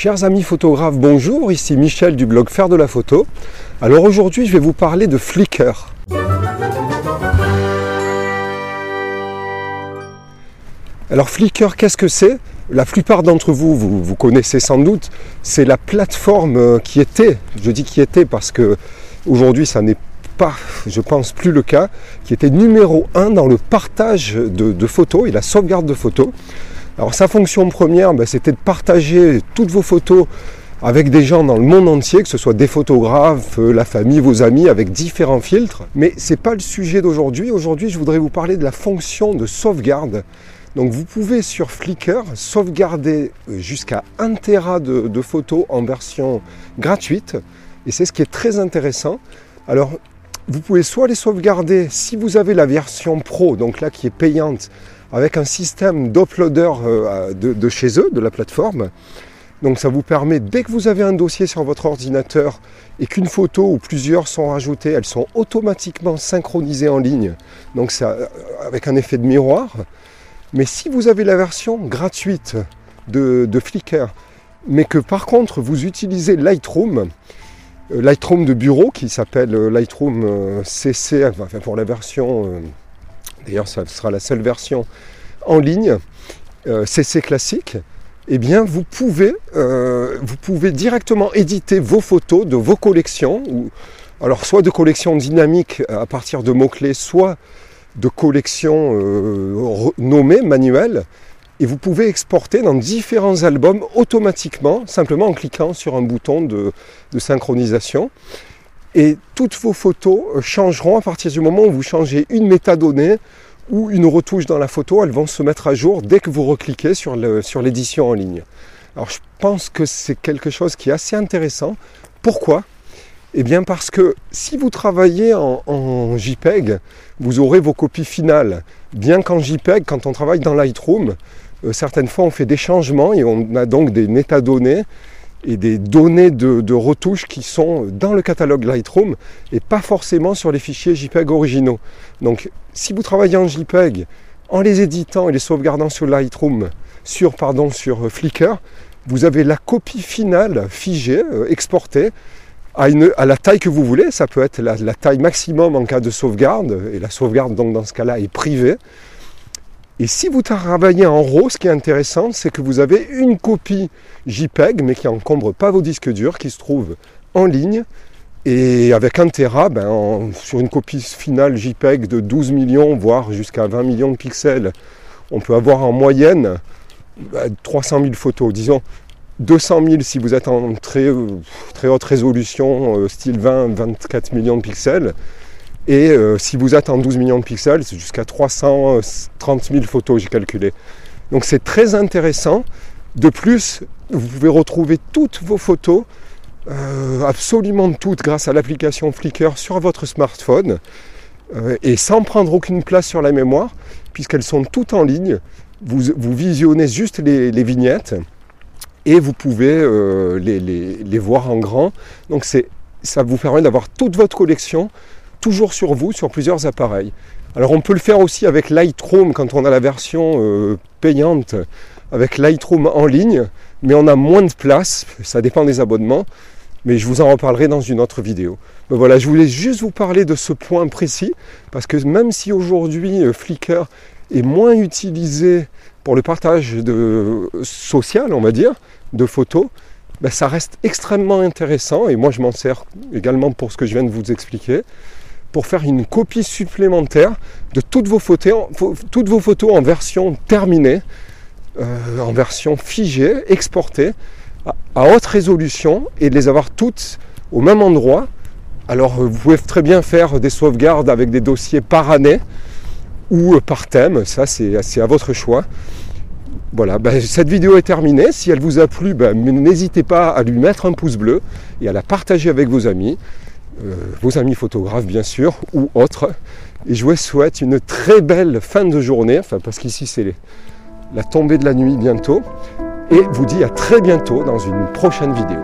Chers amis photographes, bonjour, ici Michel du blog Faire de la photo. Alors aujourd'hui je vais vous parler de Flickr. Alors Flickr, qu'est-ce que c'est? La plupart d'entre vous, vous, vous connaissez sans doute, c'est la plateforme euh, qui était, je dis qui était parce que aujourd'hui ça n'est pas, je pense, plus le cas, qui était numéro un dans le partage de, photos et la sauvegarde de photos. Alors sa fonction première, ben, c'était de partager toutes vos photos avec des gens dans le monde entier, que ce soit des photographes, euh, la famille, vos amis, avec différents filtres. Mais ce n'est pas le sujet d'aujourd'hui. Aujourd'hui, je voudrais vous parler de la fonction de sauvegarde. Donc vous pouvez sur Flickr sauvegarder euh, jusqu'à 1 Tera de, de photos en version gratuite. Et c'est ce qui est très intéressant. Alors vous pouvez soit les sauvegarder si vous avez la version pro, donc là qui est payante, avec un système d'uploader euh, de, chez eux, de la plateforme. Donc ça vous permet, dès que vous avez un dossier sur votre ordinateur et qu'une photo ou plusieurs sont rajoutées, elles sont automatiquement synchronisées en ligne. Donc c'est euh, avec un effet de miroir. Mais si vous avez la version gratuite de, de Flickr, mais que par contre vous utilisez Lightroom, euh, Lightroom de bureau qui s'appelle Lightroom CC, enfin pour la version, d'ailleurs ça sera la seule version en ligne, CC classique, eh bien vous pouvez, vous pouvez directement éditer vos photos de vos collections, ou, alors soit de collections dynamiques à partir de mots-clés, soit de collections nommées, manuelles, et vous pouvez exporter dans différents albums automatiquement, simplement en cliquant sur un bouton de, synchronisation. Et toutes vos photos changeront à partir du moment où vous changez une métadonnée ou une retouche dans la photo, elles vont se mettre à jour dès que vous recliquez sur l'édition en ligne. Alors je pense que c'est quelque chose qui est assez intéressant. Pourquoi? Eh bien parce que si vous travaillez en, en JPEG, vous aurez vos copies finales. Bien qu'en JPEG, quand on travaille dans Lightroom, euh, certaines fois on fait des changements et on a donc des métadonnées et des données de, retouches qui sont dans le catalogue Lightroom et pas forcément sur les fichiers JPEG originaux. Donc si vous travaillez en JPEG en les éditant et les sauvegardant sur Lightroom, sur, pardon, sur euh, Flickr, vous avez la copie finale figée, euh, exportée, à, une, à, la taille que vous voulez. Ça peut être la, la, taille maximum en cas de sauvegarde, et la sauvegarde donc dans ce cas-là est privée. Et si vous travaillez en RAW, ce qui est intéressant, c'est que vous avez une copie JPEG, mais qui encombre pas vos disques durs, qui se trouve en ligne. Et avec un Tera, ben, sur une copie finale JPEG de 12 millions, voire jusqu'à 20 millions de pixels, on peut avoir en moyenne 300 ben, 000 photos. Disons 200 000 si vous êtes en très, très haute résolution, euh, style 20-24 millions de pixels. Et euh, si vous êtes en 12 millions de pixels, c'est jusqu'à 330 000 photos, j'ai calculé. Donc c'est très intéressant. De plus, vous pouvez retrouver toutes vos photos, euh, absolument toutes, grâce à l'application Flickr sur votre smartphone, euh, et sans prendre aucune place sur la mémoire, puisqu'elles sont toutes en ligne. Vous, visionnez juste les, vignettes et vous pouvez les, les, voir en grand. Donc ça vous permet d'avoir toute votre collection toujours sur vous, sur plusieurs appareils. Alors on peut le faire aussi avec Lightroom quand on a la version euh, payante avec Lightroom en ligne, mais on a moins de place, ça dépend des abonnements, mais je vous en reparlerai dans une autre vidéo. Mais voilà, je voulais juste vous parler de ce point précis, parce que même si aujourd'hui euh, Flickr est moins utilisé pour le partage de, social, on va dire, de photos, ben, ça reste extrêmement intéressant, et moi je m'en sers également pour ce que je viens de vous expliquer pour faire une copie supplémentaire de toutes vos photos, toutes vos photos en version terminée, euh, en version figée, exportée, à, haute résolution et de les avoir toutes au même endroit. Alors vous pouvez très bien faire des sauvegardes avec des dossiers par année ou euh, par thème, ça c'est à votre choix. Voilà, ben, cette vidéo est terminée. Si elle vous a plu, ben, n'hésitez pas à lui mettre un pouce bleu et à la partager avec vos amis. Euh, vos amis photographes bien sûr, ou autres. Et je vous souhaite une très belle fin de journée, enfin parce qu'ici c'est la tombée de la nuit bientôt. Et vous dis à très bientôt dans une prochaine vidéo.